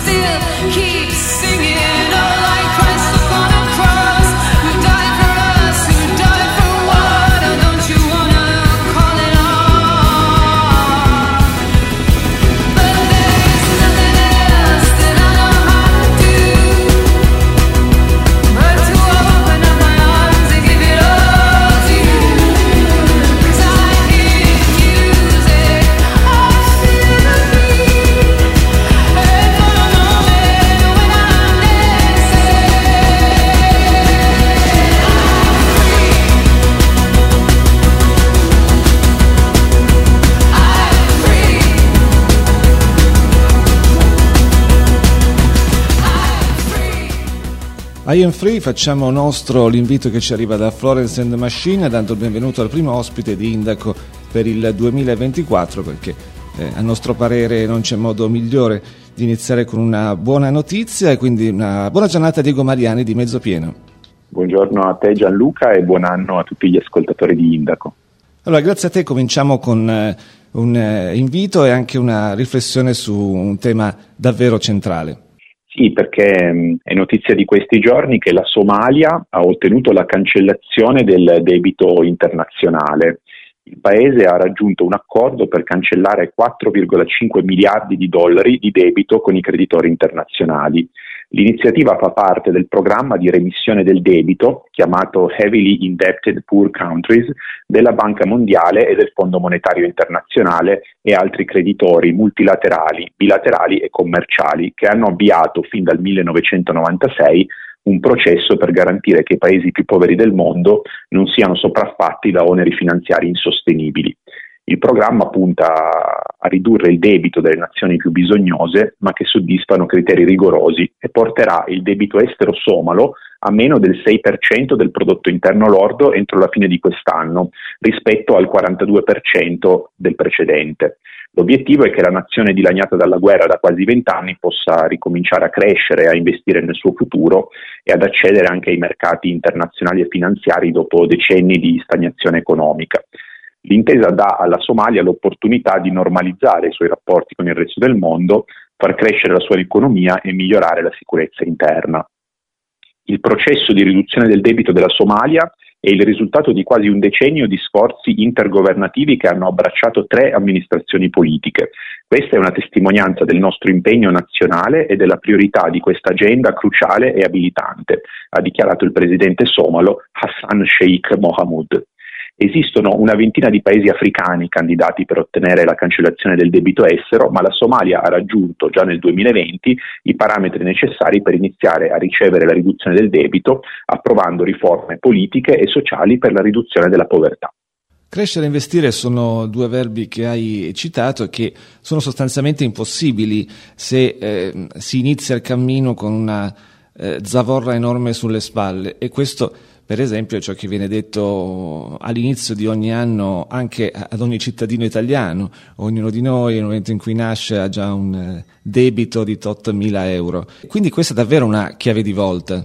still keep singing. all I cry. I am free, facciamo nostro l'invito che ci arriva da Florence and Machine, dando il benvenuto al primo ospite di Indaco per il 2024, perché eh, a nostro parere non c'è modo migliore di iniziare con una buona notizia e quindi una buona giornata a Diego Mariani di Mezzo Pieno. Buongiorno a te Gianluca e buon anno a tutti gli ascoltatori di Indaco. Allora, grazie a te cominciamo con eh, un eh, invito e anche una riflessione su un tema davvero centrale. Sì, perché mm, è notizia di questi giorni che la Somalia ha ottenuto la cancellazione del debito internazionale. Il paese ha raggiunto un accordo per cancellare 4,5 miliardi di dollari di debito con i creditori internazionali. L'iniziativa fa parte del programma di remissione del debito, chiamato Heavily Indebted Poor Countries, della Banca Mondiale e del Fondo Monetario Internazionale e altri creditori multilaterali, bilaterali e commerciali che hanno avviato fin dal 1996 un processo per garantire che i paesi più poveri del mondo non siano sopraffatti da oneri finanziari insostenibili. Il programma punta a ridurre il debito delle nazioni più bisognose, ma che soddisfano criteri rigorosi e porterà il debito estero somalo a meno del 6% del prodotto interno lordo entro la fine di quest'anno, rispetto al 42% del precedente. L'obiettivo è che la nazione dilaniata dalla guerra da quasi vent'anni possa ricominciare a crescere, a investire nel suo futuro e ad accedere anche ai mercati internazionali e finanziari dopo decenni di stagnazione economica. L'intesa dà alla Somalia l'opportunità di normalizzare i suoi rapporti con il resto del mondo, far crescere la sua economia e migliorare la sicurezza interna. Il processo di riduzione del debito della Somalia è il risultato di quasi un decennio di sforzi intergovernativi che hanno abbracciato tre amministrazioni politiche. Questa è una testimonianza del nostro impegno nazionale e della priorità di questa agenda cruciale e abilitante, ha dichiarato il presidente somalo Hassan Sheikh Mohamud. Esistono una ventina di paesi africani candidati per ottenere la cancellazione del debito estero, ma la Somalia ha raggiunto già nel 2020 i parametri necessari per iniziare a ricevere la riduzione del debito, approvando riforme politiche e sociali per la riduzione della povertà. Crescere e investire sono due verbi che hai citato che sono sostanzialmente impossibili se eh, si inizia il cammino con una eh, zavorra enorme sulle spalle e questo per esempio ciò che viene detto all'inizio di ogni anno anche ad ogni cittadino italiano, ognuno di noi nel momento in cui nasce ha già un eh, debito di 8.000 euro. Quindi questa è davvero una chiave di volta.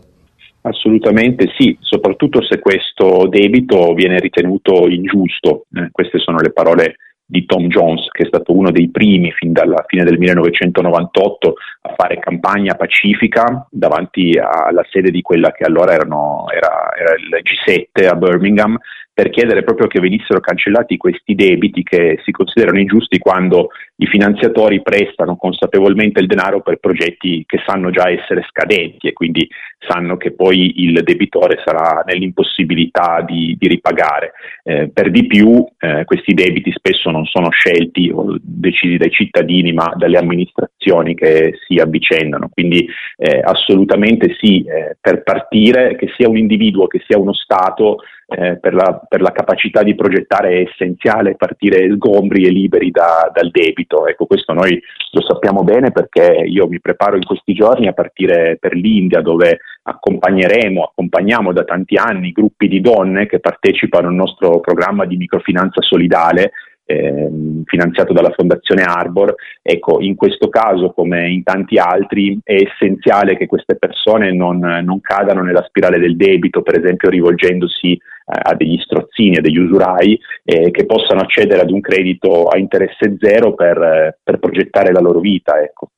Assolutamente sì, soprattutto se questo debito viene ritenuto ingiusto. Eh, queste sono le parole di Tom Jones, che è stato uno dei primi fin dalla fine del 1998 a fare campagna pacifica davanti alla sede di quella che allora erano, era, era il G7 a Birmingham per chiedere proprio che venissero cancellati questi debiti che si considerano ingiusti quando i finanziatori prestano consapevolmente il denaro per progetti che sanno già essere scadenti e quindi sanno che poi il debitore sarà nell'impossibilità di, di ripagare. Eh, per di più eh, questi debiti spesso non sono scelti o decisi dai cittadini ma dalle amministrazioni che si avvicendano, quindi eh, assolutamente sì, eh, per partire che sia un individuo che sia uno Stato eh, per, la, per, la, capacità di progettare è essenziale partire sgombri e liberi da, dal debito. Ecco, questo noi lo sappiamo bene perché io mi preparo in questi giorni a partire per l'India dove accompagneremo, accompagniamo da tanti anni gruppi di donne che partecipano al nostro programma di microfinanza solidale eh, finanziato dalla Fondazione Arbor. Ecco, in questo caso, come in tanti altri, è essenziale che queste persone non, non cadano nella spirale del debito, per esempio rivolgendosi eh, a degli strozzini, a degli usurai, eh, che possano accedere ad un credito a interesse zero per, per progettare la loro vita. Ecco.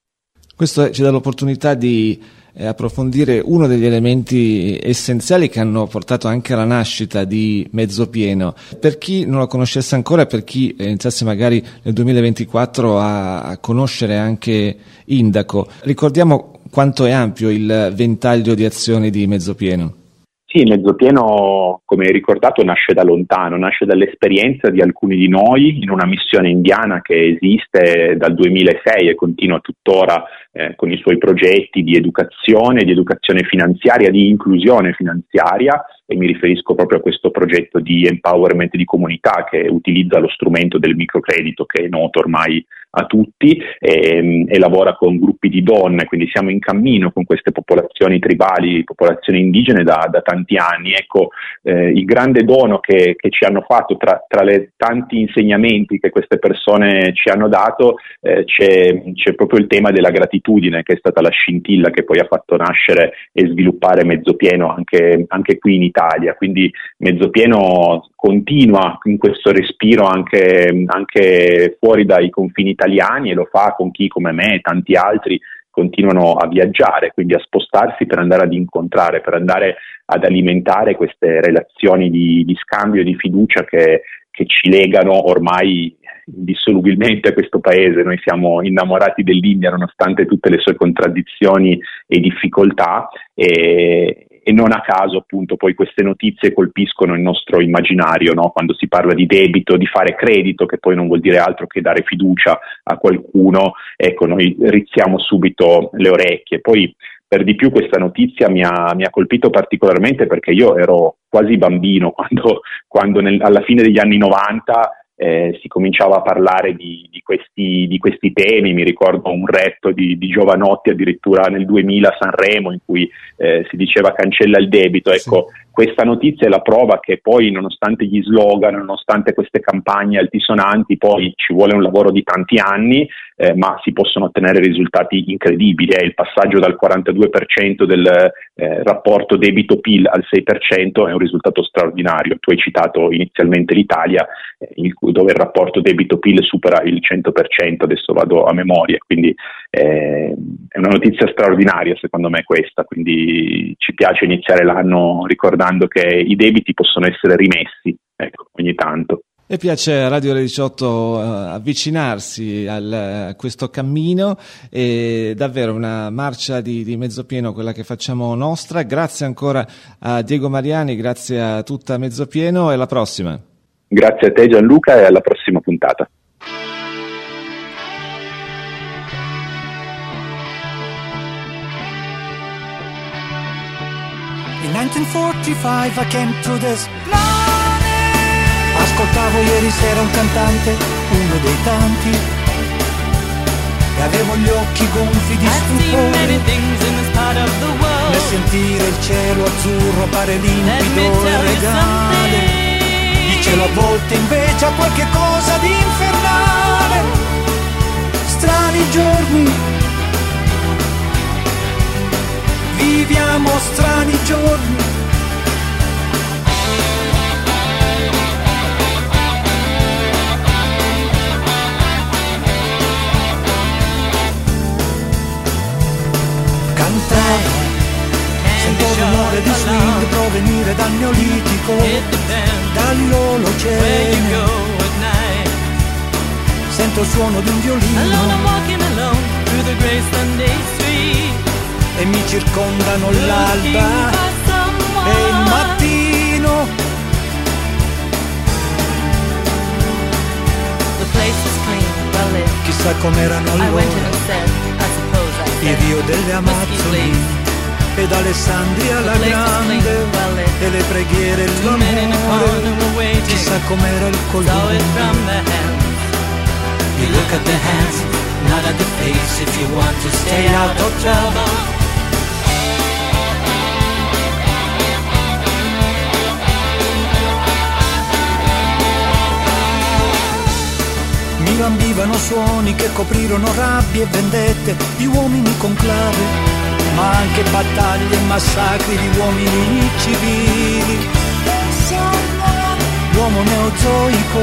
Questo ci dà l'opportunità di eh, approfondire uno degli elementi essenziali che hanno portato anche alla nascita di Mezzopieno. Per chi non lo conoscesse ancora, per chi eh, iniziasse magari nel 2024 a, a conoscere anche Indaco, ricordiamo quanto è ampio il ventaglio di azioni di Mezzopieno. Sì, Mezzopieno, come ricordato, nasce da lontano, nasce dall'esperienza di alcuni di noi in una missione indiana che esiste dal 2006 e continua tuttora eh, con i suoi progetti di educazione, di educazione finanziaria, di inclusione finanziaria e mi riferisco proprio a questo progetto di empowerment di comunità che utilizza lo strumento del microcredito che è noto ormai a tutti e, e, lavora con gruppi di donne, quindi siamo in cammino con queste popolazioni tribali, popolazioni indigene da, da tanti anni. Ecco, eh, il grande dono che, che ci hanno fatto tra, tra i tanti insegnamenti che queste persone ci hanno dato eh, c'è, c'è, proprio il tema della gratitudine che è stata la scintilla che poi ha fatto nascere e sviluppare Mezzopieno anche, anche qui in Italia. Quindi Mezzopieno continua in questo respiro anche, anche fuori dai confini italiani e lo fa con chi come me e tanti altri continuano a viaggiare, quindi a spostarsi per andare ad incontrare, per andare ad alimentare queste relazioni di, di scambio e di fiducia che, che ci legano ormai indissolubilmente a questo paese. Noi siamo innamorati dell'India nonostante tutte le sue contraddizioni e difficoltà e, e non a caso appunto poi queste notizie colpiscono il nostro immaginario, no? quando si parla di debito, di fare credito, che poi non vuol dire altro che dare fiducia a qualcuno, ecco noi rizziamo subito le orecchie. Poi per di più questa notizia mi ha, mi ha, colpito particolarmente perché io ero quasi bambino quando, quando nel, alla fine degli anni 90 eh, si cominciava a parlare di, di, questi, di, questi, temi, mi ricordo un retto di, di, Giovanotti addirittura nel 2000 a Sanremo in cui eh, si diceva cancella il debito, ecco, sì questa notizia è la prova che poi, nonostante gli slogan, nonostante queste campagne altisonanti, poi ci vuole un lavoro di tanti anni, eh, ma si possono ottenere risultati incredibili. Eh. Il passaggio dal 42% del eh, rapporto debito-PIL al 6% è un risultato straordinario. Tu hai citato inizialmente l'Italia, eh, dove il rapporto debito-PIL supera il 100%, adesso vado a memoria, quindi eh, è una notizia straordinaria secondo me questa, quindi ci piace iniziare l'anno ricordando che i debiti possono essere rimessi ecco, ogni tanto. E piace a Radio 18 uh, avvicinarsi al, a questo cammino e davvero una marcia di, di, mezzo pieno quella che facciamo nostra. Grazie ancora a Diego Mariani, grazie a tutta Mezzo Pieno e alla prossima. Grazie a te Gianluca e alla prossima puntata. In 1945 I came to this. Ascoltavo ieri sera un cantante, uno dei tanti. E avevo gli occhi gonfi di stupore. Nel sentire il cielo azzurro pare limpido e regale. Il cielo a volte invece ha qualche cosa di infernale. Strani giorni viviamo strani giorni. Cantare, sento l'amore di swing provenire dal neolitico, dall'olocene. Sento il suono di un violino. Alone I'm walking alone through the gray Sunday street. E mi circondano l'alba e il mattino. Chissà com'erano allora il rio delle Amazzoni ed Alessandria la grande e le preghiere e l'amore chissà com'era il colore You look at the hands, not at the face. If you want to stay out of trouble Ambivano suoni che coprirono rabbie e vendette di uomini con clave, ma anche battaglie e massacri di uomini civili. L'uomo neozoico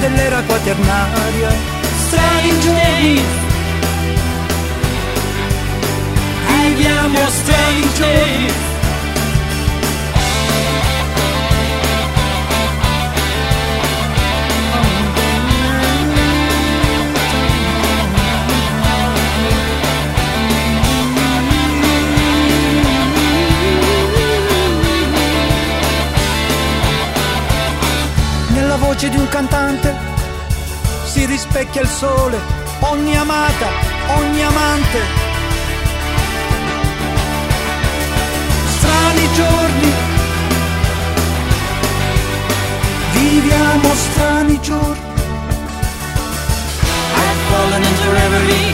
dell'era quaternaria, strange giorni. Viviamo strange giorni. Cantante si rispecchia il sole, ogni amata, ogni amante. Strani giorni, viviamo strani giorni. I've fallen into reverie,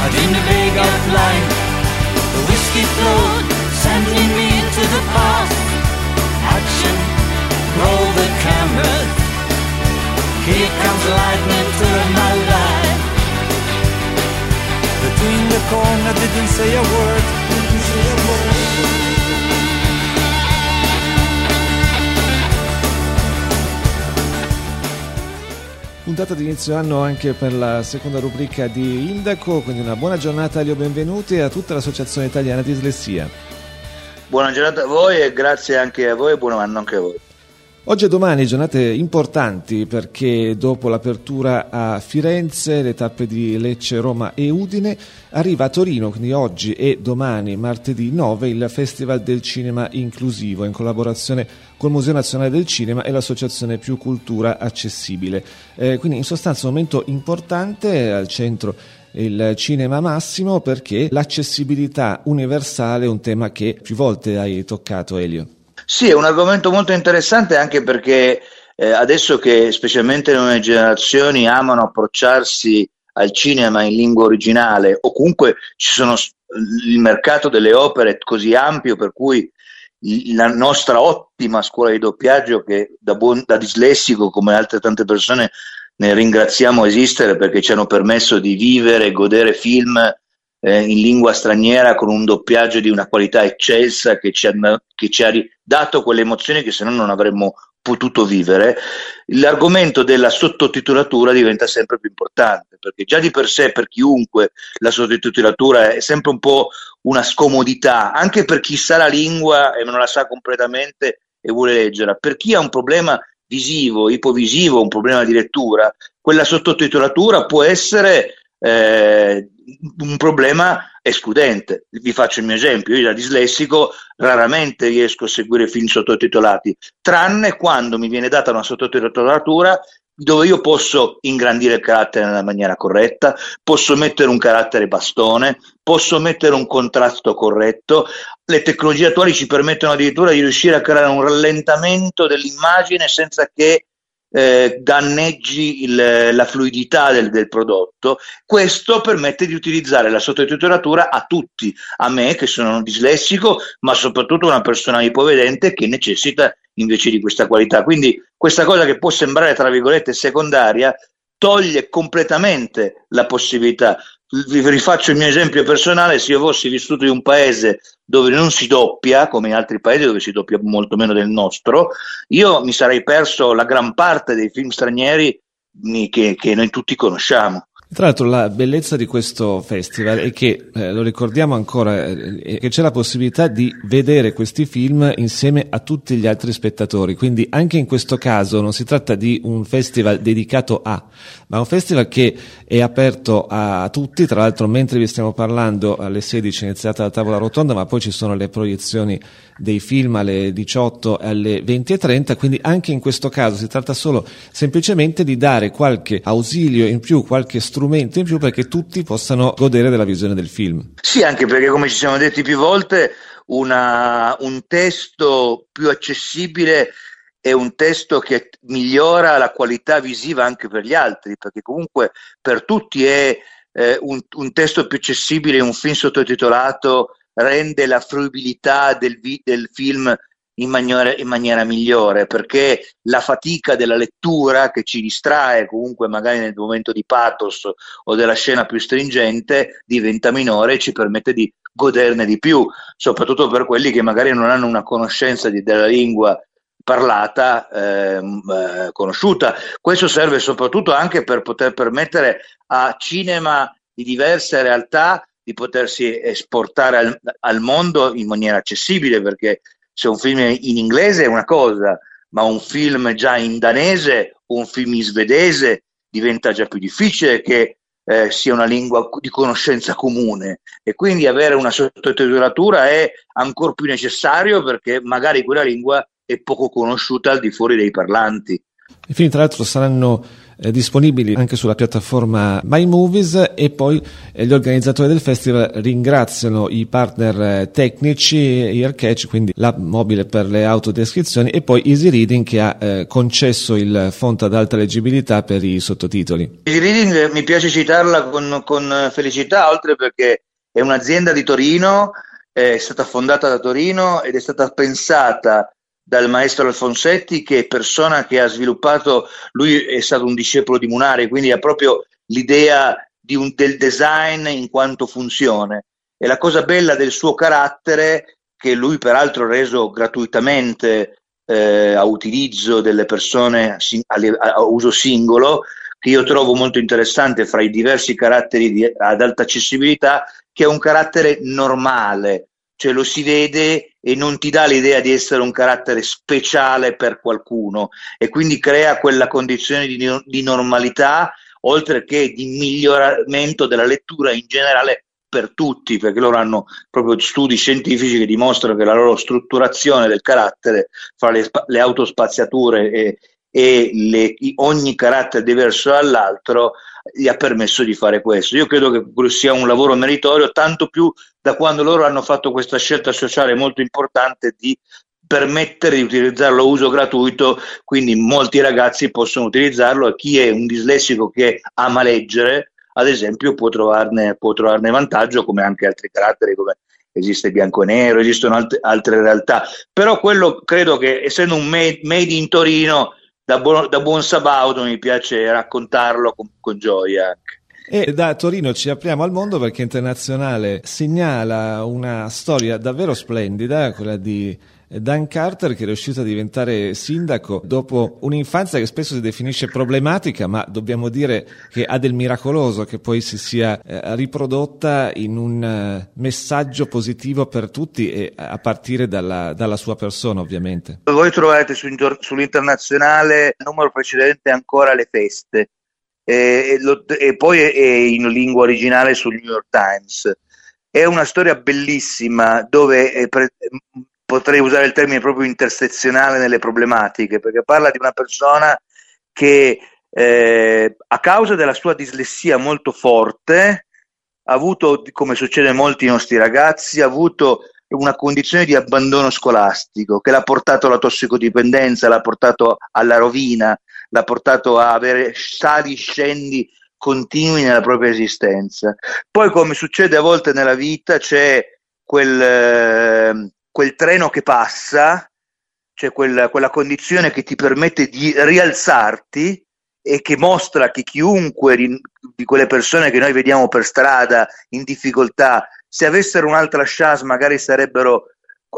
I've been a big outline. The whiskey flowed, sending me into the past. Action, roll the camera. Here comes lightning to my life. Between the corner, didn't say a word. Didn't say a word. Puntata di inizio anno anche per la seconda rubrica di Indaco, quindi una buona giornata agli benvenuti e a tutta l'Associazione Italiana di Dislessia. Buona giornata a voi e grazie anche a voi e buon anno anche a voi. Oggi e domani giornate importanti perché dopo l'apertura a Firenze, le tappe di Lecce, Roma e Udine, arriva a Torino, quindi oggi e domani, martedì 9, il Festival del Cinema Inclusivo in collaborazione col Museo Nazionale del Cinema e l'Associazione Più Cultura Accessibile. Eh, quindi in sostanza un momento importante al centro il cinema massimo perché l'accessibilità universale è un tema che più volte hai toccato Elio. Sì, è un argomento molto interessante anche perché eh, adesso che specialmente le nuove generazioni amano approcciarsi al cinema in lingua originale o comunque ci sono il mercato delle opere è così ampio per cui la nostra ottima scuola di doppiaggio che da, buon, da dislessico come altre tante persone ne ringraziamo esistere perché ci hanno permesso di vivere e godere film eh, in lingua straniera con un doppiaggio di una qualità eccelsa che ci ha, che ci ha dato quelle emozioni che se no non avremmo potuto vivere, l'argomento della sottotitolatura diventa sempre più importante, perché già di per sé per chiunque la sottotitolatura è sempre un po' una scomodità, anche per chi sa la lingua e non la sa completamente e vuole leggerla. Per chi ha un problema visivo, ipovisivo, un problema di lettura, quella sottotitolatura può essere eh, un problema escludente. Vi faccio il mio esempio, io da dislessico raramente riesco a seguire film sottotitolati, tranne quando mi viene data una sottotitolatura dove io posso ingrandire il carattere nella maniera corretta, posso mettere un carattere bastone, posso mettere un contrasto corretto. Le tecnologie attuali ci permettono addirittura di riuscire a creare un rallentamento dell'immagine senza che eh, danneggi il, la fluidità del, del, prodotto. Questo permette di utilizzare la sottotitolatura a tutti, a me che sono un dislessico, ma soprattutto una persona ipovedente che necessita invece di questa qualità. Quindi questa cosa che può sembrare, tra virgolette, secondaria, toglie completamente la possibilità vi rifaccio il mio esempio personale, se io fossi vissuto in un paese dove non si doppia, come in altri paesi dove si doppia molto meno del nostro, io mi sarei perso la gran parte dei film stranieri che, che noi tutti conosciamo. Tra l'altro la bellezza di questo festival è che, eh, lo ricordiamo ancora, eh, che c'è la possibilità di vedere questi film insieme a tutti gli altri spettatori, quindi anche in questo caso non si tratta di un festival dedicato a, ma un festival che è aperto a tutti, tra l'altro mentre vi stiamo parlando alle 16 è iniziata la tavola rotonda, ma poi ci sono le proiezioni dei film alle 18 e alle 20.30, quindi anche in questo caso si tratta solo semplicemente di dare qualche ausilio in più, qualche strumento in più perché tutti possano godere della visione del film. Sì, anche perché come ci siamo detti più volte, una, un testo più accessibile è un testo che migliora la qualità visiva anche per gli altri, perché comunque per tutti è eh, un, un, testo più accessibile, un film sottotitolato rende la fruibilità del, vi- del film in maniera, in maniera, migliore, perché la fatica della lettura che ci distrae comunque magari nel momento di pathos o della scena più stringente diventa minore e ci permette di goderne di più, soprattutto per quelli che magari non hanno una conoscenza di, della lingua parlata ehm, eh, conosciuta. Questo serve soprattutto anche per poter permettere a cinema di diverse realtà di potersi esportare al, al mondo in maniera accessibile, perché se un film è in inglese è una cosa, ma un film già in danese un film in svedese diventa già più difficile che eh, sia una lingua di conoscenza comune e quindi avere una sottotitolatura è ancora più necessario perché magari quella lingua è poco conosciuta al di fuori dei parlanti. I film tra l'altro saranno eh, disponibili anche sulla piattaforma My Movies e poi eh, gli organizzatori del festival ringraziano i partner eh, tecnici Earcatch, quindi l'app mobile per le autodescrizioni e poi Easy Reading che ha eh, concesso il font ad alta leggibilità per i sottotitoli. Easy Reading eh, mi piace citarla con, con felicità, oltre perché è un'azienda di Torino, è stata fondata da Torino ed è stata pensata dal maestro Alfonsetti, che è persona che ha sviluppato, lui è stato un discepolo di Munari, quindi ha proprio l'idea un, del design in quanto funzione. E la cosa bella del suo carattere, che lui peraltro ha reso gratuitamente eh, a utilizzo delle persone a, uso singolo, che io trovo molto interessante fra i diversi caratteri di, ad alta accessibilità, che è un carattere normale, cioè lo si vede e non ti dà l'idea di essere un carattere speciale per qualcuno e quindi crea quella condizione di, di normalità oltre che di miglioramento della lettura in generale per tutti, perché loro hanno proprio studi scientifici che dimostrano che la loro strutturazione del carattere fra le, le autospaziature e, e le, ogni carattere diverso dall'altro gli ha permesso di fare questo. Io credo che sia un lavoro meritorio, tanto più da quando loro hanno fatto questa scelta sociale molto importante di permettere di utilizzarlo a uso gratuito, quindi molti ragazzi possono utilizzarlo e chi è un dislessico che ama leggere, ad esempio, può trovarne, può trovarne vantaggio, come anche altri caratteri, come esiste bianco e nero, esistono alt- altre realtà. Però quello credo che, essendo un made, made in Torino, da buon, da buon sabaudo mi piace raccontarlo con, con gioia anche. E da Torino ci apriamo al mondo perché Internazionale segnala una storia davvero splendida, quella di Dan Carter che è riuscito a diventare sindaco dopo un'infanzia che spesso si definisce problematica, ma dobbiamo dire che ha del miracoloso che poi si sia eh, riprodotta in un eh, messaggio positivo per tutti e a partire dalla, dalla sua persona ovviamente. Voi trovate su, sull'internazionale il numero precedente ancora le feste e, e, lo, e poi è, in lingua originale sul New York Times. È una storia bellissima dove pre- potrei usare il termine proprio intersezionale nelle problematiche, perché parla di una persona che eh, a causa della sua dislessia molto forte ha avuto, come succede a molti nostri ragazzi, ha avuto una condizione di abbandono scolastico che l'ha portato alla tossicodipendenza, l'ha portato alla rovina, l'ha portato a avere sali scendi continui nella propria esistenza. Poi, come succede a volte nella vita, c'è quel, eh, quel treno che passa, cioè quella, quella condizione che ti permette di rialzarti e che mostra che chiunque di, di, quelle persone che noi vediamo per strada in difficoltà, se avessero un'altra chance magari sarebbero,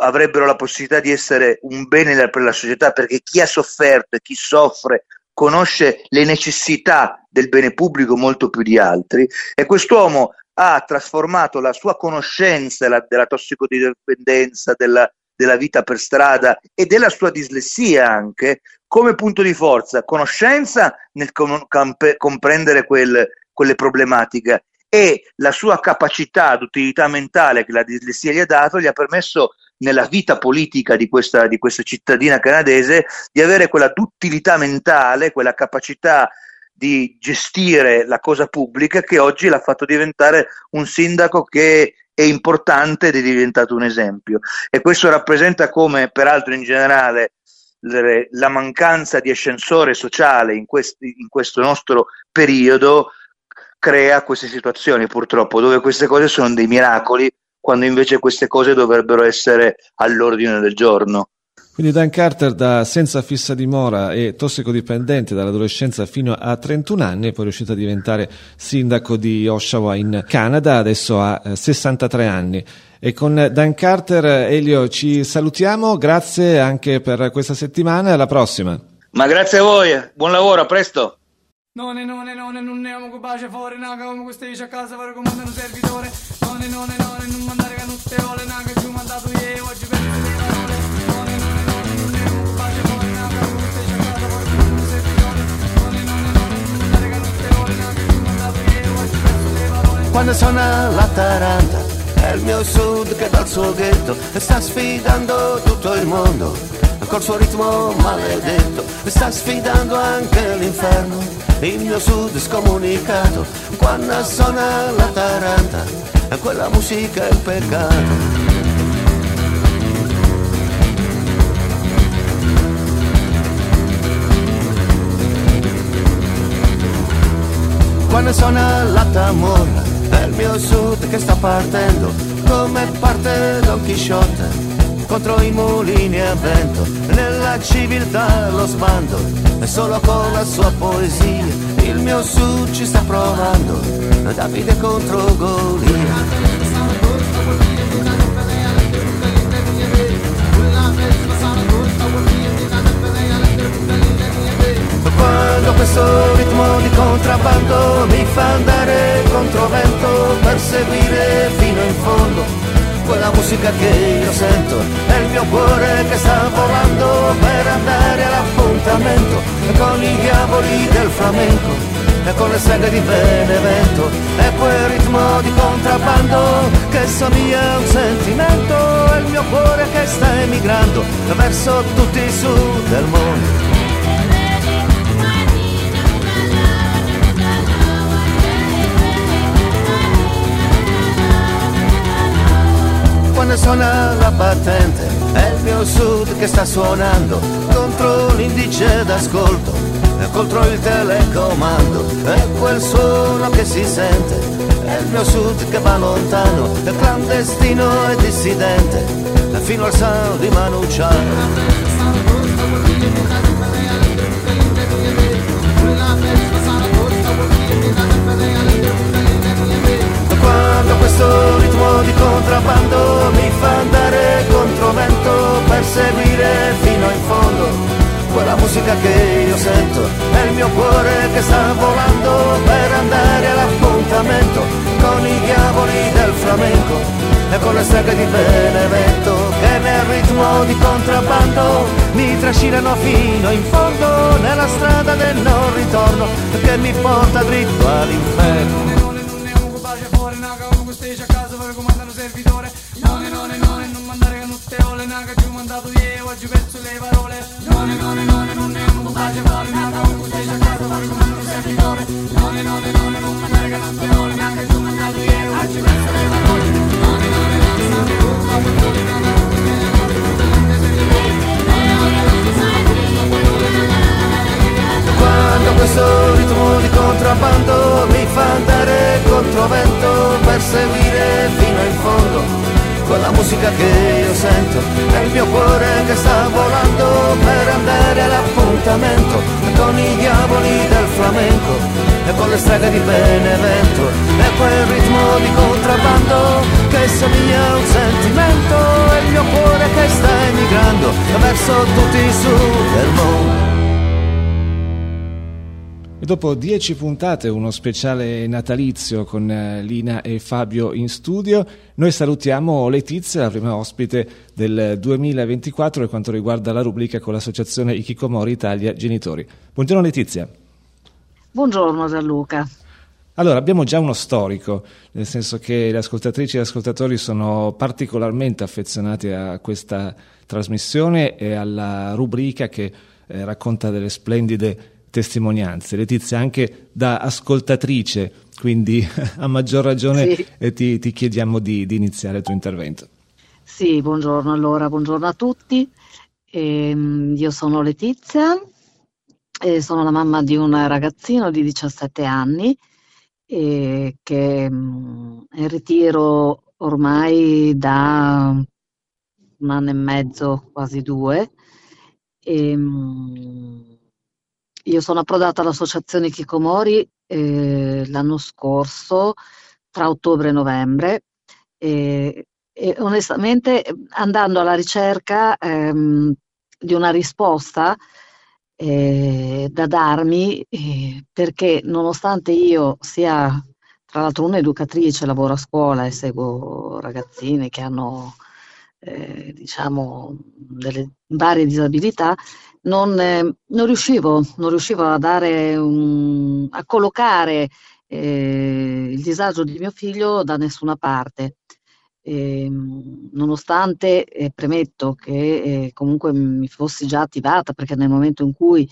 avrebbero la possibilità di essere un bene per la società, perché chi ha sofferto e chi soffre conosce le necessità del bene pubblico molto più di altri. E quest'uomo ha trasformato la sua conoscenza della, della tossicodipendenza, della, della vita per strada e della sua dislessia anche come punto di forza, conoscenza nel com- comp- comprendere quel, quelle problematiche. E la sua capacità d'utilità mentale che la dislessia gli ha dato gli ha permesso nella vita politica di questa, di questa cittadina canadese di avere quella d'utilità mentale, quella capacità di gestire la cosa pubblica che oggi l'ha fatto diventare un sindaco che è importante ed è diventato un esempio. E questo rappresenta come, peraltro in generale, la mancanza di ascensore sociale in, questi, in questo nostro periodo crea queste situazioni purtroppo dove queste cose sono dei miracoli quando invece queste cose dovrebbero essere all'ordine del giorno. Quindi Dan Carter da senza fissa dimora e tossicodipendente dall'adolescenza fino a 31 anni è poi riuscito a diventare sindaco di Oshawa in Canada, adesso ha 63 eh, anni. E con Dan Carter, Elio, ci salutiamo, grazie anche per questa settimana e alla prossima. Ma grazie a voi, buon lavoro, a presto. Non è, non è, non è, non ne amo bacia fuori, naga come questo dice a casa, fare comando un servitore. Non è, non è, non è, non mandare canutte ole, naga giù mandato io, oggi Quando suona la taranta, è il mio sud che dal suo ghetto sta sfidando tutto il mondo. Col suo ritmo maledetto sta sfidando anche l'inferno. Il mio sud scomunicato quando suona la taranta. Quella musica è il peccato. Quando suona la tamorra è il mio sud che sta partendo come parte Don Chisciotte contro i mulini a vento, nella civiltà lo sbando, e solo con la sua poesia il mio sud ci sta provando, Davide contro Golia. Quando questo ritmo di contrabbando mi fa andare contro vento per seguire fino in fondo. Quella musica che io sento è il mio cuore che sta volando per andare all'appuntamento con i diavoli del flamenco e con le seghe di Benevento. È quel ritmo di contrabbando che somiglia a un sentimento è il mio cuore che sta emigrando verso tutti i sud del mondo quando suona la patente è il mio sud che sta suonando contro l'indice d'ascolto e contro il telecomando. È quel suono che si sente. È il mio sud che va lontano è clandestino e dissidente fino al sound di Manu questo ritmo di contrabbando mi fa andare contro vento per seguire fino in fondo quella musica che io sento. È il mio cuore che sta volando per andare all'appuntamento con i diavoli del flamenco e con le streghe di Benevento che nel ritmo di contrabbando mi trascinano fino in fondo nella strada del non ritorno che mi porta dritto all'inferno dopo dieci puntate, uno speciale natalizio con eh, Lina e Fabio in studio, noi salutiamo Letizia, la prima ospite del 2024 per quanto riguarda la rubrica con l'associazione Ikikomori Italia Genitori. Buongiorno Letizia. Buongiorno Gianluca. Allora, abbiamo già uno storico, nel senso che le ascoltatrici e gli ascoltatori sono particolarmente affezionati a questa trasmissione e alla rubrica che eh, racconta delle splendide testimonianze. Letizia, anche da ascoltatrice, quindi a maggior ragione sì. eh, ti, ti, chiediamo di, di, iniziare il tuo intervento. Sì, buongiorno allora, buongiorno a tutti. Eh, io sono Letizia, e sono la mamma di un ragazzino di 17 anni eh, che mm, è in ritiro ormai da un anno e mezzo, quasi due. E, mm, io sono approdata all'associazione Kikomori eh, l'anno scorso, tra ottobre e novembre, e, e onestamente andando alla ricerca ehm, di una risposta eh, da darmi eh, perché nonostante io sia tra l'altro un'educatrice, lavoro a scuola e seguo ragazzine che hanno eh, diciamo delle varie disabilità, non, eh, non, riuscivo, non riuscivo a dare un, a collocare eh, il disagio di mio figlio da nessuna parte. Eh, nonostante eh, premetto che eh, comunque mi fossi già attivata perché nel momento in cui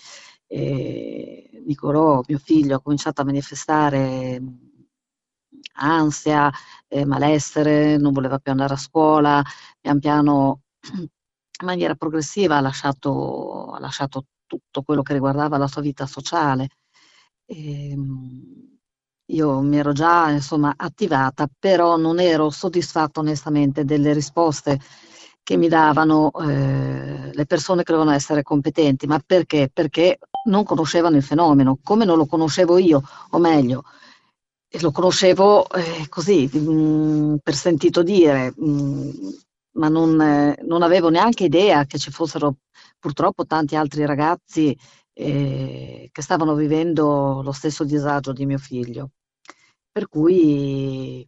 eh, Nicolò, mio figlio, ha cominciato a manifestare ansia, eh, malessere, non voleva più andare a scuola, pian piano maniera progressiva ha lasciato, ha lasciato tutto quello che riguardava la sua vita sociale. E, ehm, io mi ero già insomma attivata, però non ero soddisfatta onestamente delle risposte che mi davano eh, le persone che dovevano essere competenti. Ma perché? Perché non conoscevano il fenomeno, come non lo conoscevo io, o meglio, lo conoscevo eh, così, mh, mm, per sentito dire, mh, mm, ma non, eh, non, avevo neanche idea che ci fossero purtroppo tanti altri ragazzi eh, che stavano vivendo lo stesso disagio di mio figlio. Per cui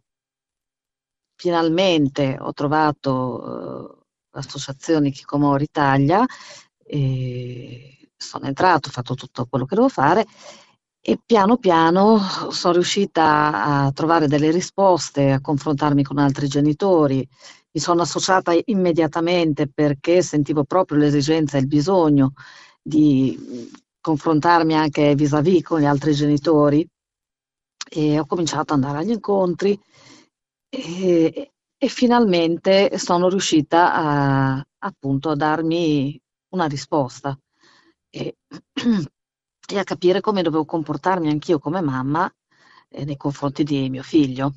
finalmente ho trovato eh, l'associazione Kikomori Italia, sono entrato, ho fatto tutto quello che devo fare e piano piano sono riuscita a trovare delle risposte, a confrontarmi con altri genitori. Mi sono associata immediatamente perché sentivo proprio l'esigenza e il bisogno di confrontarmi anche vis-à-vis con gli altri genitori e ho cominciato ad andare agli incontri e, e finalmente sono riuscita a, appunto a darmi una risposta. E, e a capire come dovevo comportarmi anch'io come mamma eh, nei confronti di mio figlio.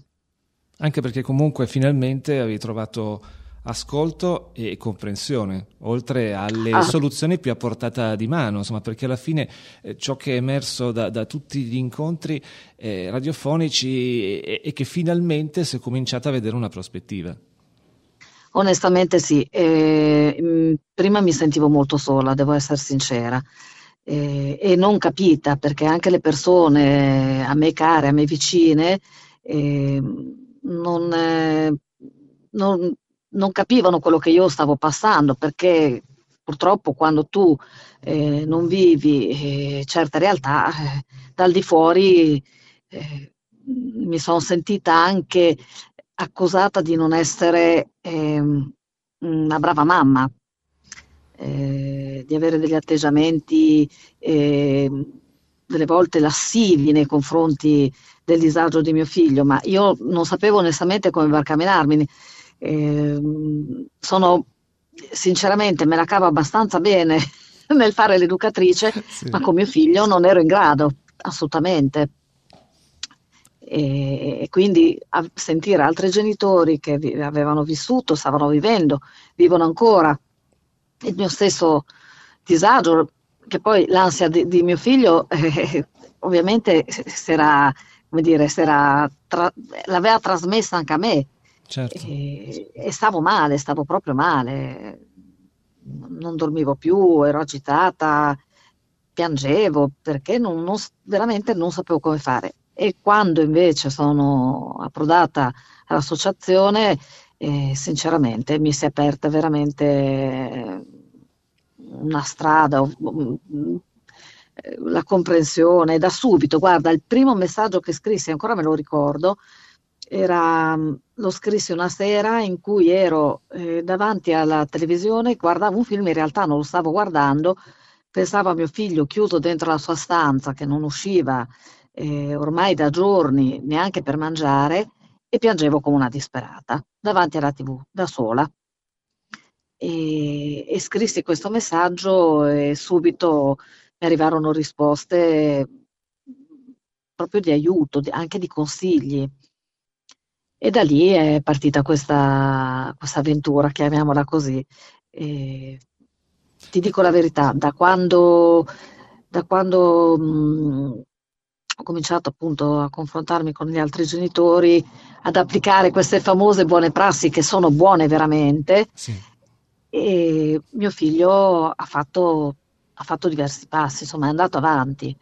Anche perché comunque finalmente avevi trovato ascolto e comprensione, oltre alle ah. soluzioni più a portata di mano, insomma, perché alla fine eh, ciò che è emerso da, da tutti gli incontri eh, radiofonici è, che finalmente si è cominciato a vedere una prospettiva. Onestamente sì, eh, prima mi sentivo molto sola, devo essere sincera e non capita perché anche le persone a me care, a me vicine, eh, non, eh, non, non, capivano quello che io stavo passando perché purtroppo quando tu eh, non vivi eh, certe realtà, eh, dal di fuori mi sono sentita anche accusata di non essere ehm, una brava mamma eh, di avere degli atteggiamenti eh, delle volte lassivi nei confronti del disagio di mio figlio, ma io non sapevo onestamente come barcamenarmi. Eh, sono sinceramente me la cavo abbastanza bene nel fare l'educatrice, sì. ma con mio figlio non ero in grado, assolutamente. E, e quindi sentire altri genitori che avevano vissuto, stavano vivendo, vivono ancora il mio stesso disagio, che poi l'ansia di, di mio figlio eh, ovviamente s'era, come dire, s'era tra, l'aveva trasmessa anche a me. Certo. E, e, stavo male, stavo proprio male, non dormivo più, ero agitata, piangevo perché non, non, veramente non sapevo come fare. E quando invece sono approdata all'associazione, e sinceramente mi si è aperta veramente una strada, la comprensione da subito. Guarda, il primo messaggio che scrissi, ancora me lo ricordo, era, lo scrissi una sera in cui ero eh, davanti alla televisione, guardavo un film, in realtà non lo stavo guardando, pensavo a mio figlio chiuso dentro la sua stanza che non usciva eh, ormai da giorni neanche per mangiare e piangevo come una disperata davanti alla tv da sola. E, e scrissi questo messaggio e subito mi arrivarono risposte proprio di aiuto, anche di consigli. E da lì è partita questa, questa avventura, chiamiamola così. E ti dico la verità, da quando, da quando mh, ho cominciato appunto a confrontarmi con gli altri genitori, ad applicare queste famose buone prassi che sono buone veramente. Sì. E mio figlio ha fatto ha fatto diversi passi, insomma è andato avanti,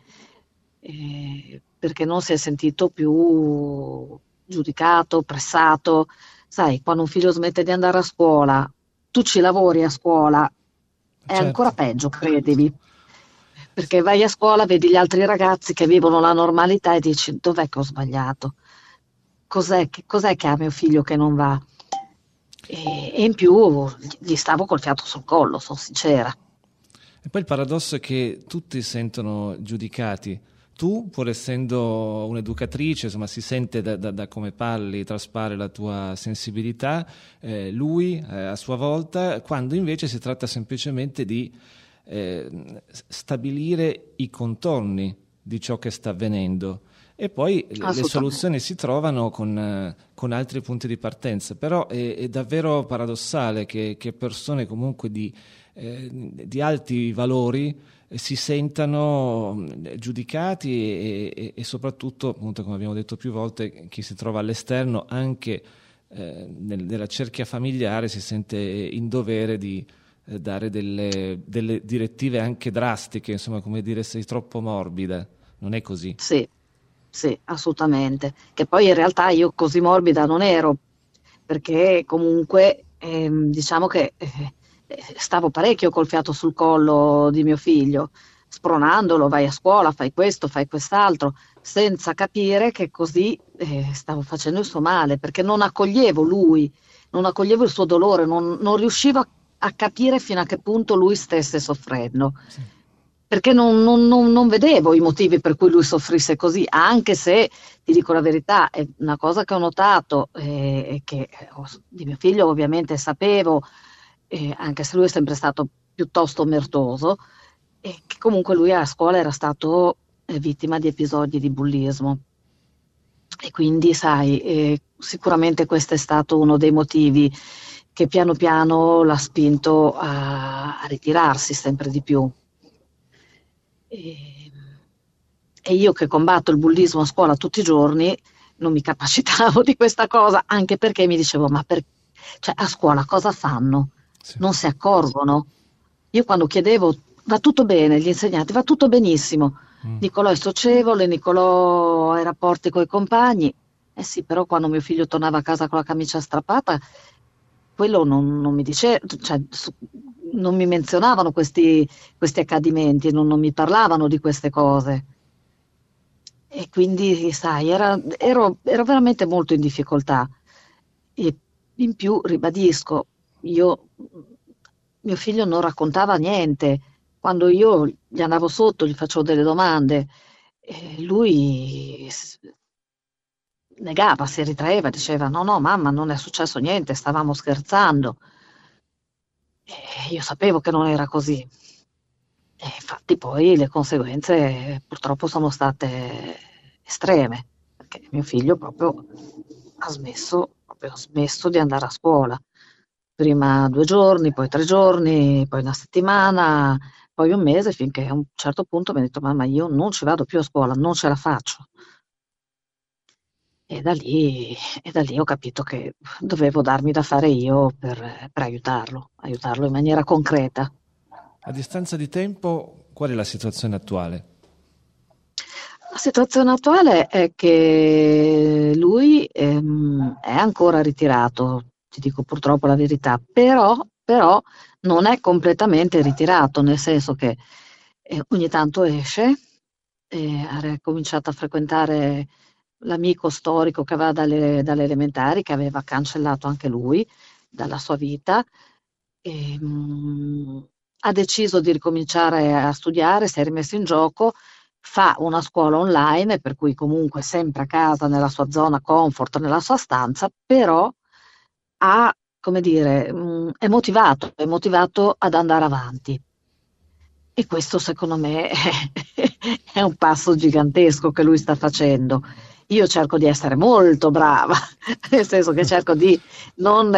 eh, perché non si è sentito più giudicato, pressato. Sai, quando un figlio smette di andare a scuola, tu ci lavori a scuola, è Certo. ancora peggio, credevi. Perché vai a scuola, vedi gli altri ragazzi che vivono la normalità e dici dov'è che ho sbagliato? Cos'è che, cos'è che ha mio figlio che non va? E, e in più gli stavo col fiato sul collo, sono sincera. E poi il paradosso è che tutti sentono giudicati. Tu, pur essendo un'educatrice, insomma, si sente da, da- da come parli, traspare la tua sensibilità, eh, lui eh, a sua volta, quando invece si tratta semplicemente di eh, stabilire i contorni di ciò che sta avvenendo. E poi le- soluzioni si trovano con, eh, con altri punti di partenza, però è, è davvero paradossale che, che persone comunque di, eh, di alti valori eh, si sentano mh, giudicati e, e- e soprattutto, appunto, come abbiamo detto più volte, chi si trova all'esterno anche eh, nel- nella cerchia familiare si sente in dovere di eh, dare delle, delle direttive anche drastiche, insomma, come dire sei troppo morbida. Non è così. Sì, sì, assolutamente. Che poi in realtà io così morbida non ero, perché comunque ehm, diciamo che eh, stavo parecchio col fiato sul collo di mio figlio, spronandolo, vai a scuola, fai questo, fai quest'altro, senza capire che così eh, stavo facendo il suo male, perché non accoglievo lui, non accoglievo il suo dolore, non, non riuscivo a, a capire fino a che punto lui stesse soffrendo perché non, non- non- non vedevo i motivi per cui lui soffrisse così, anche se ti dico la verità, è una cosa che ho notato eh, e che eh, di mio figlio ovviamente sapevo, eh, anche se lui è sempre stato piuttosto omertoso, e che comunque lui a scuola era stato eh, vittima di episodi di bullismo. E quindi, sai, eh, sicuramente questo è stato uno dei motivi che piano piano l'ha spinto a, a ritirarsi sempre di più. E, e io che combatto il bullismo a scuola tutti i giorni non mi capacitavo di questa cosa, anche perché mi dicevo, ma per, cioè, a scuola cosa fanno? Sì. Non si accorgono. Io quando chiedevo, va tutto bene, gli insegnanti, va tutto benissimo. Mm. Nicolò è socievole, Nicolò ha i rapporti con i compagni. Eh sì, però quando mio figlio tornava a casa con la camicia strappata, quello non, non mi diceva, cioè, non mi menzionavano questi, questi accadimenti, non, non mi parlavano di queste cose. E quindi, sai, era- ero, ero veramente molto in difficoltà. E in più, ribadisco, io, mio figlio non raccontava niente. Quando io gli andavo sotto, gli facevo delle domande, lui negava, si ritraeva, diceva: No, no, mamma, non è successo niente, stavamo scherzando. E io sapevo che non era così. E infatti poi le conseguenze purtroppo sono state estreme, perché mio figlio proprio ha smesso, proprio ha smesso di andare a scuola. Prima due giorni, poi tre giorni, poi una settimana, poi un mese, finché a un certo punto mi ha detto: Mamma, io non ci vado più a scuola, non ce la faccio. E da lì, e da lì ho capito che dovevo darmi da fare io per, per aiutarlo, aiutarlo in maniera concreta. A distanza di tempo, qual è la situazione attuale? La situazione attuale è che lui ehm, è ancora ritirato, ti dico purtroppo la verità, però, però non è completamente ritirato, nel senso che eh, ogni tanto esce, eh, ha cominciato a frequentare l'amico storico che va dalle, dalle elementari, che aveva cancellato anche lui dalla sua vita. E, mm, ha deciso di ricominciare a studiare, si è rimesso in gioco, fa una scuola online, per cui comunque sempre a casa, nella sua zona comfort, nella sua stanza, però ha, come dire, mm, è motivato, è motivato ad andare avanti. E questo secondo me è un passo gigantesco che lui sta facendo. Io cerco di essere molto brava, nel senso che cerco di non,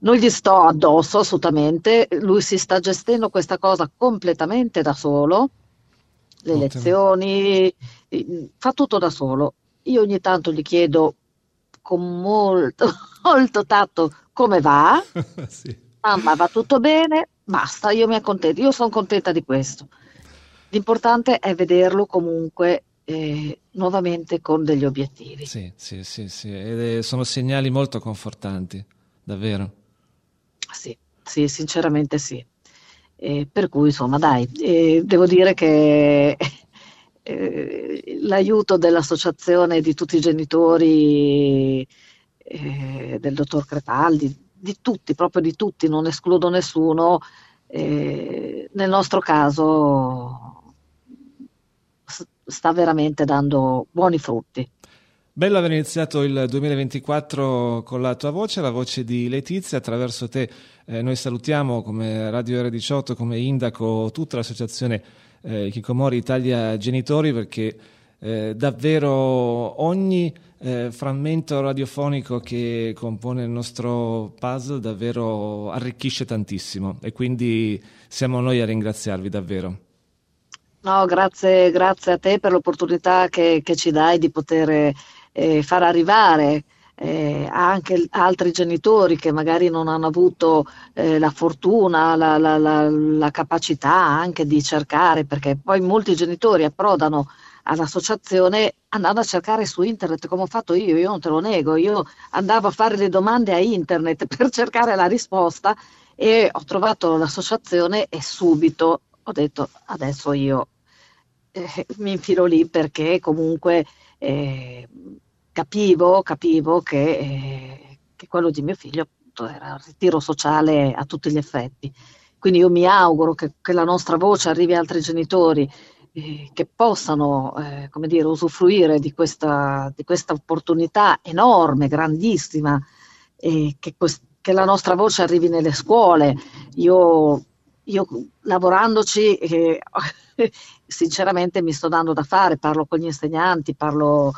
non gli sto addosso assolutamente, lui si sta gestendo questa cosa completamente da solo, le Ottimo. lezioni, fa tutto da solo. Io ogni tanto gli chiedo con molto, molto tatto come va, sì. mamma va tutto bene, basta, io mi accontento, io sono contenta di questo. L'importante è vederlo comunque eh, nuovamente con degli obiettivi. Sì, sì, sì, sì. Ed sono segnali molto confortanti, davvero. Sì, sì, sinceramente sì. Eh, per cui, insomma, dai, eh, devo dire che eh, l'aiuto dell'associazione di tutti i genitori eh, del dottor Crepaldi, di tutti, proprio di tutti, non escludo nessuno, eh, nel nostro caso sta veramente dando buoni frutti. Bello aver iniziato il 2024 con la tua voce, la voce di Letizia. Attraverso te eh, noi salutiamo come Radio R18, come Indaco, tutta l'associazione eh, Kikomori Italia Genitori perché eh, davvero ogni eh, frammento radiofonico che compone il nostro puzzle davvero arricchisce tantissimo e quindi siamo noi a ringraziarvi davvero. No, grazie, grazie a te per l'opportunità che, che ci dai di poter eh, far arrivare eh, anche altri genitori che magari non hanno avuto eh, la fortuna, la, la, la, la, capacità anche di cercare, perché poi molti genitori approdano all'associazione andando a cercare su internet come ho fatto io, io non te lo nego, io andavo a fare le domande a internet per cercare la risposta e ho trovato l'associazione e subito ho detto adesso io eh, mi infilo lì perché comunque eh, capivo, capivo che, eh, che, quello di mio figlio era un ritiro sociale a tutti gli effetti. Quindi io mi auguro che, che la nostra voce arrivi a altri genitori eh, che possano eh, dire, usufruire di questa, di questa opportunità enorme, grandissima, che, che la nostra voce arrivi nelle scuole. Io io lavorandoci eh, sinceramente mi sto dando da fare, parlo con gli insegnanti, parlo,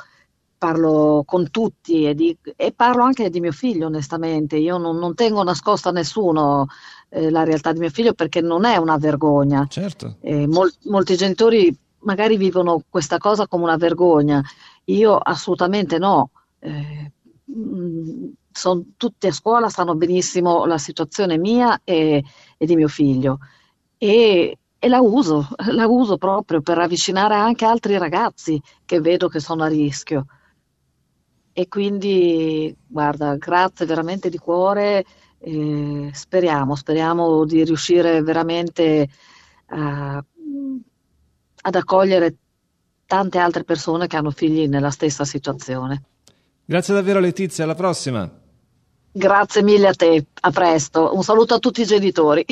parlo con tutti e, di, e, parlo anche di mio figlio onestamente, io non, non tengo nascosta a nessuno eh, la realtà di mio figlio perché non è una vergogna. Certo. Eh, mol, molti genitori magari vivono questa cosa come una vergogna, io assolutamente no. Eh, mm, sono tutti a scuola, sanno benissimo la situazione mia e, e di mio figlio e, e, la uso, la uso proprio per avvicinare anche altri ragazzi che vedo che sono a rischio. E quindi, guarda, grazie veramente di cuore, eh, speriamo, speriamo di riuscire veramente a, ad accogliere tante altre persone che hanno figli nella stessa situazione. Grazie davvero Letizia, alla prossima. Grazie mille a te, a presto. Un saluto a tutti i genitori.